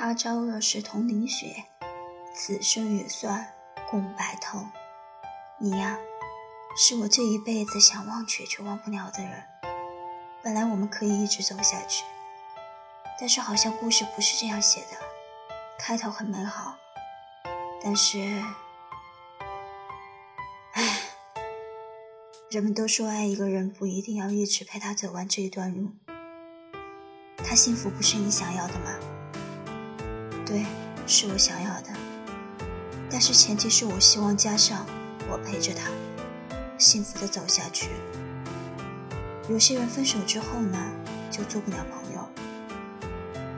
他朝若是同淋雪，此生也算共白头。你呀，是我这一辈子想忘却却忘不了的人。本来我们可以一直走下去，但是好像故事不是这样写的。开头很美好，但是，唉，人们都说爱一个人不一定要一直陪他走完这一段路。他幸福不是你想要的吗？对，是我想要的，但是前提是我希望加上我陪着他，幸福的走下去。有些人分手之后呢，就做不了朋友，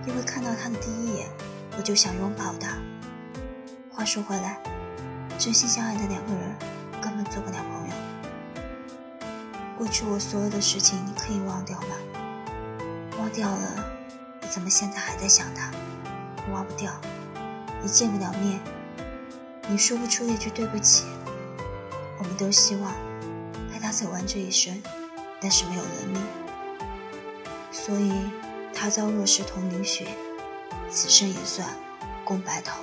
因为看到他的第一眼，我就想拥抱他。话说回来，真心相爱的两个人根本做不了朋友。过去我所有的事情，你可以忘掉吗？忘掉了，你怎么现在还在想他？忘不掉，你见不了面，你说不出一句对不起。我们都希望陪他走完这一生，但是没有能力，所以他遭若是同淋雪，此生也算共白头。